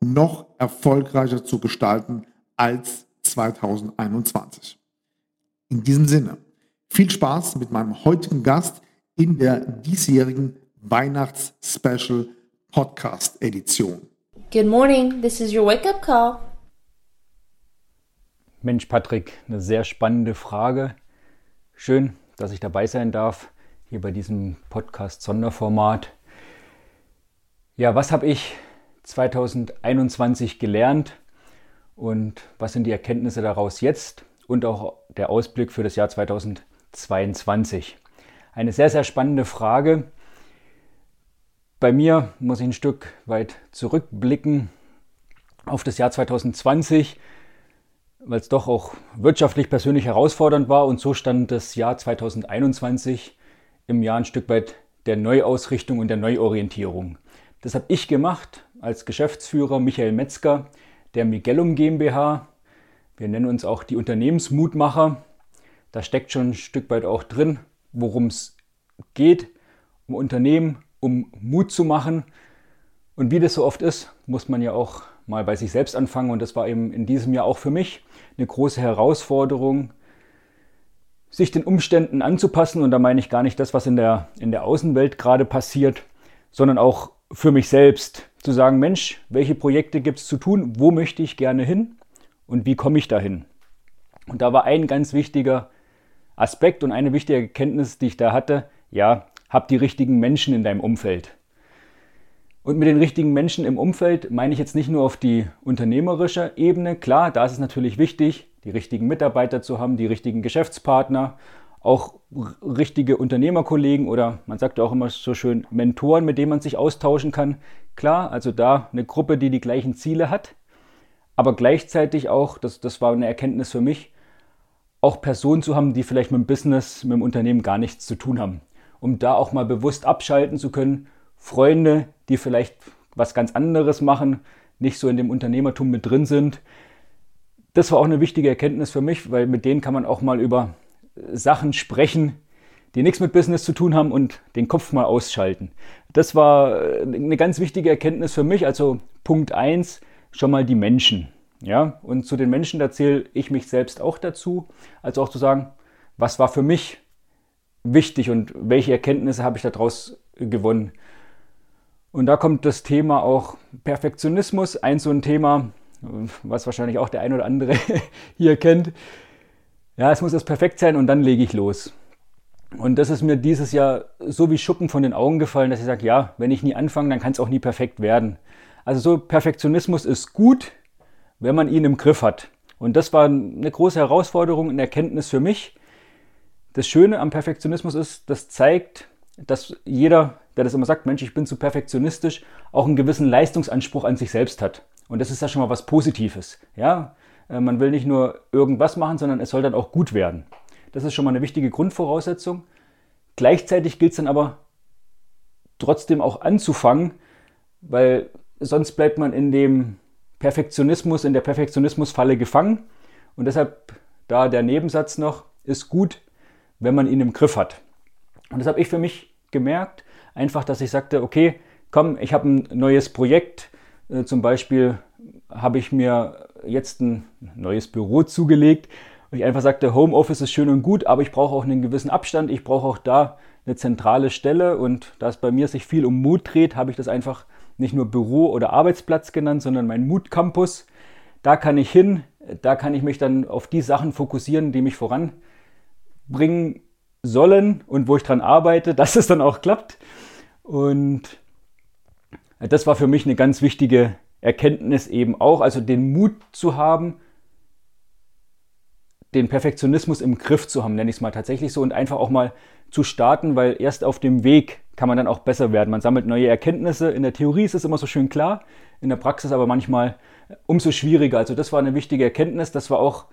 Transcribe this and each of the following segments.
noch erfolgreicher zu gestalten als 2021. In diesem Sinne, viel Spaß mit meinem heutigen Gast in der diesjährigen Weihnachts-Special Podcast Edition. Good morning, this is your wake-up call. Mensch, Patrick, eine sehr spannende Frage. Schön, dass ich dabei sein darf, hier bei diesem Podcast-Sonderformat. Ja, was habe ich 2021 gelernt und was sind die Erkenntnisse daraus jetzt und auch der Ausblick für das Jahr 2022. Eine sehr, sehr spannende Frage. Bei mir muss ich ein Stück weit zurückblicken auf das Jahr 2020, weil es doch auch wirtschaftlich persönlich herausfordernd war und so stand das Jahr 2021 im Jahr ein Stück weit der Neuausrichtung und der Neuorientierung. Das habe ich gemacht als Geschäftsführer Michael Metzger der Miguelum GmbH. Wir nennen uns auch die Unternehmensmutmacher. Da steckt schon ein Stück weit auch drin, worum es geht, um Unternehmen, um Mut zu machen. Und wie das so oft ist, muss man ja auch mal bei sich selbst anfangen. Und das war eben in diesem Jahr auch für mich eine große Herausforderung, sich den Umständen anzupassen. Und da meine ich gar nicht das, was in der, in der Außenwelt gerade passiert, sondern auch für mich selbst zu sagen, Mensch, welche Projekte gibt es zu tun, wo möchte ich gerne hin und wie komme ich dahin. Und da war ein ganz wichtiger Aspekt und eine wichtige Erkenntnis, die ich da hatte, ja, hab die richtigen Menschen in deinem Umfeld. Und mit den richtigen Menschen im Umfeld meine ich jetzt nicht nur auf die unternehmerische Ebene. Klar, da ist es natürlich wichtig, die richtigen Mitarbeiter zu haben, die richtigen Geschäftspartner auch richtige Unternehmerkollegen oder man sagt auch immer so schön Mentoren, mit denen man sich austauschen kann. Klar, also da eine Gruppe, die die gleichen Ziele hat, aber gleichzeitig auch, das, das war eine Erkenntnis für mich, auch Personen zu haben, die vielleicht mit dem Business, mit dem Unternehmen gar nichts zu tun haben. Um da auch mal bewusst abschalten zu können. Freunde, die vielleicht was ganz anderes machen, nicht so in dem Unternehmertum mit drin sind. Das war auch eine wichtige Erkenntnis für mich, weil mit denen kann man auch mal über Sachen sprechen, die nichts mit Business zu tun haben und den Kopf mal ausschalten. Das war äh, eine ganz wichtige Erkenntnis für mich. Also Punkt 1, schon mal die Menschen. Ja, und zu den Menschen erzähle ich mich selbst auch dazu, also auch zu sagen, was war für mich wichtig und welche Erkenntnisse habe ich daraus gewonnen. Und da kommt das Thema auch Perfektionismus, ein so ein Thema, was wahrscheinlich auch der ein oder andere hier kennt. Ja, es muss erst perfekt sein und dann lege ich los. Und das ist mir dieses Jahr so wie Schuppen von den Augen gefallen, dass ich sage, ja, wenn ich nie anfange, dann kann es auch nie perfekt werden. Also so Perfektionismus ist gut, wenn man ihn im Griff hat. Und das war eine große Herausforderung und Erkenntnis für mich. Das Schöne am Perfektionismus ist, das zeigt, dass jeder, der das immer sagt, Mensch, ich bin zu perfektionistisch, auch einen gewissen Leistungsanspruch an sich selbst hat. Und das ist ja schon mal was Positives. Ja, man will nicht nur irgendwas machen, sondern es soll dann auch gut werden. Das ist schon mal eine wichtige Grundvoraussetzung. Gleichzeitig gilt es dann aber trotzdem auch anzufangen, weil sonst bleibt man in dem Perfektionismus, in der Perfektionismusfalle gefangen. Und deshalb da der Nebensatz noch, ist gut, wenn man ihn im Griff hat. Und das habe ich für mich gemerkt, einfach, dass ich sagte, okay, komm, ich habe ein neues Projekt, äh, zum Beispiel habe ich mir jetzt ein neues Büro zugelegt und ich einfach sagte, Homeoffice ist schön und gut, aber ich brauche auch einen gewissen Abstand. Ich brauche auch da eine zentrale Stelle und da es bei mir sich viel um Mut dreht, habe ich das einfach nicht nur Büro oder Arbeitsplatz genannt, sondern mein Mut Campus. da kann ich hin, da kann ich mich dann auf die Sachen fokussieren, die mich voranbringen sollen und wo ich dran arbeite, dass es dann auch klappt. Und das war für mich eine ganz wichtige Erkenntnis eben auch, also den Mut zu haben, den Perfektionismus im Griff zu haben, nenne ich es mal tatsächlich so, und einfach auch mal zu starten, weil erst auf dem Weg kann man dann auch besser werden. Man sammelt neue Erkenntnisse. In der Theorie ist es immer so schön klar, in der Praxis aber manchmal umso schwieriger. Also das war eine wichtige Erkenntnis. Das war auch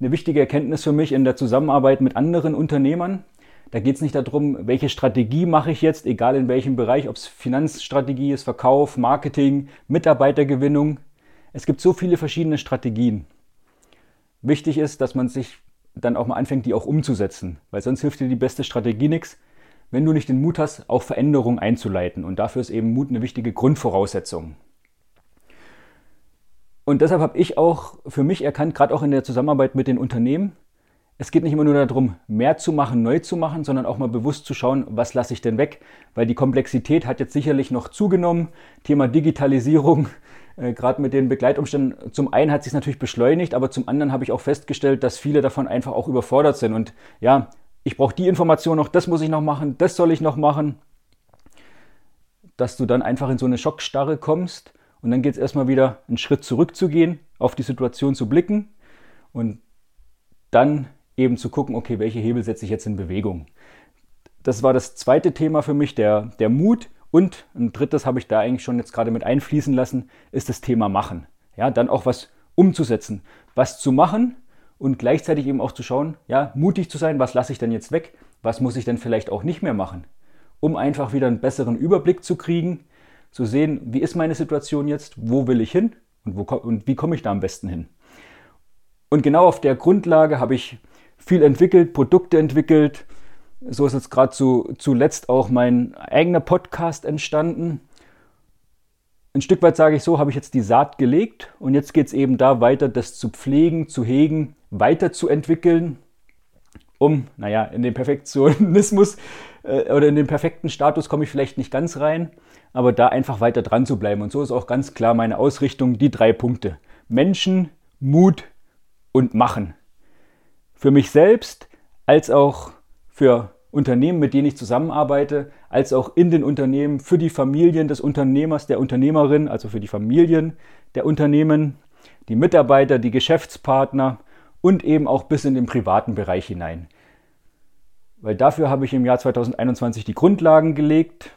eine wichtige Erkenntnis für mich in der Zusammenarbeit mit anderen Unternehmern. Da geht es nicht darum, welche Strategie mache ich jetzt, egal in welchem Bereich, ob es Finanzstrategie ist, Verkauf, Marketing, Mitarbeitergewinnung. Es gibt so viele verschiedene Strategien. Wichtig ist, dass man sich dann auch mal anfängt, die auch umzusetzen, weil sonst hilft dir die beste Strategie nichts, wenn du nicht den Mut hast, auch Veränderungen einzuleiten. Und dafür ist eben Mut eine wichtige Grundvoraussetzung. Und deshalb habe ich auch für mich erkannt, gerade auch in der Zusammenarbeit mit den Unternehmen, es geht nicht immer nur darum, mehr zu machen, neu zu machen, sondern auch mal bewusst zu schauen, was lasse ich denn weg. Weil die Komplexität hat jetzt sicherlich noch zugenommen. Thema Digitalisierung, äh, gerade mit den Begleitumständen. Zum einen hat sich natürlich beschleunigt, aber zum anderen habe ich auch festgestellt, dass viele davon einfach auch überfordert sind. Und ja, ich brauche die Information noch, das muss ich noch machen, das soll ich noch machen. Dass du dann einfach in so eine Schockstarre kommst und dann geht es erstmal wieder einen Schritt zurückzugehen, auf die Situation zu blicken und dann eben zu gucken, okay, welche Hebel setze ich jetzt in Bewegung. Das war das zweite Thema für mich, der, der Mut. Und ein drittes habe ich da eigentlich schon jetzt gerade mit einfließen lassen, ist das Thema Machen. Ja, dann auch was umzusetzen, was zu machen und gleichzeitig eben auch zu schauen, ja, mutig zu sein, was lasse ich denn jetzt weg, was muss ich denn vielleicht auch nicht mehr machen, um einfach wieder einen besseren Überblick zu kriegen, zu sehen, wie ist meine Situation jetzt, wo will ich hin und, wo, und wie komme ich da am besten hin. Und genau auf der Grundlage habe ich viel entwickelt, Produkte entwickelt. So ist jetzt gerade zu, zuletzt auch mein eigener Podcast entstanden. Ein Stück weit sage ich so, habe ich jetzt die Saat gelegt und jetzt geht es eben da weiter, das zu pflegen, zu hegen, weiterzuentwickeln, um, naja, in den Perfektionismus äh, oder in den perfekten Status komme ich vielleicht nicht ganz rein, aber da einfach weiter dran zu bleiben. Und so ist auch ganz klar meine Ausrichtung, die drei Punkte. Menschen, Mut und Machen. Für mich selbst, als auch für Unternehmen, mit denen ich zusammenarbeite, als auch in den Unternehmen, für die Familien des Unternehmers, der Unternehmerin, also für die Familien der Unternehmen, die Mitarbeiter, die Geschäftspartner und eben auch bis in den privaten Bereich hinein. Weil dafür habe ich im Jahr 2021 die Grundlagen gelegt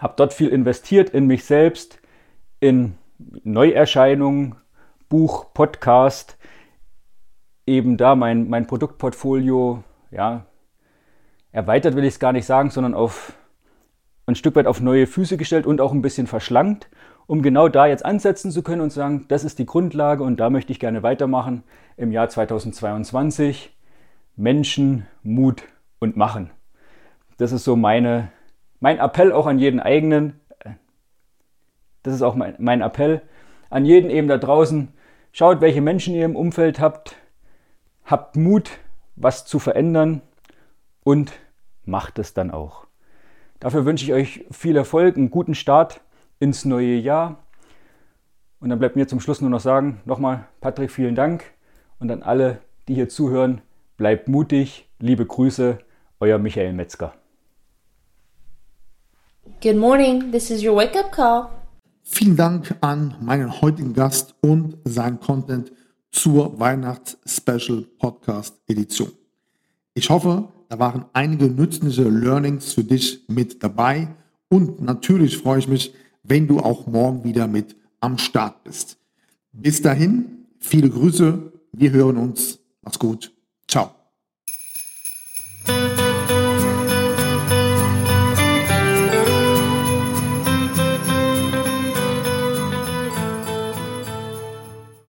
habe dort viel investiert in mich selbst, in Neuerscheinungen, Buch, Podcast, eben da mein, mein Produktportfolio, ja, erweitert will ich es gar nicht sagen, sondern auf ein Stück weit auf neue Füße gestellt und auch ein bisschen verschlankt, um genau da jetzt ansetzen zu können und sagen, das ist die Grundlage und da möchte ich gerne weitermachen im Jahr 2022. Menschen, Mut und Machen. Das ist so meine, mein Appell auch an jeden eigenen, das ist auch mein, mein Appell an jeden eben da draußen, schaut, welche Menschen ihr im Umfeld habt, habt Mut, was zu verändern und macht es dann auch. Dafür wünsche ich euch viel Erfolg, einen guten Start ins neue Jahr. Und dann bleibt mir zum Schluss nur noch sagen, nochmal Patrick, vielen Dank. Und an alle, die hier zuhören, bleibt mutig. Liebe Grüße, euer Michael Metzger. Good morning, this is your wake up call. Vielen Dank an meinen heutigen Gast und sein Content zur Weihnachts-Special Podcast Edition. Ich hoffe, da waren einige nützliche Learnings für dich mit dabei und natürlich freue ich mich, wenn du auch morgen wieder mit am Start bist. Bis dahin, viele Grüße, wir hören uns. Mach's gut.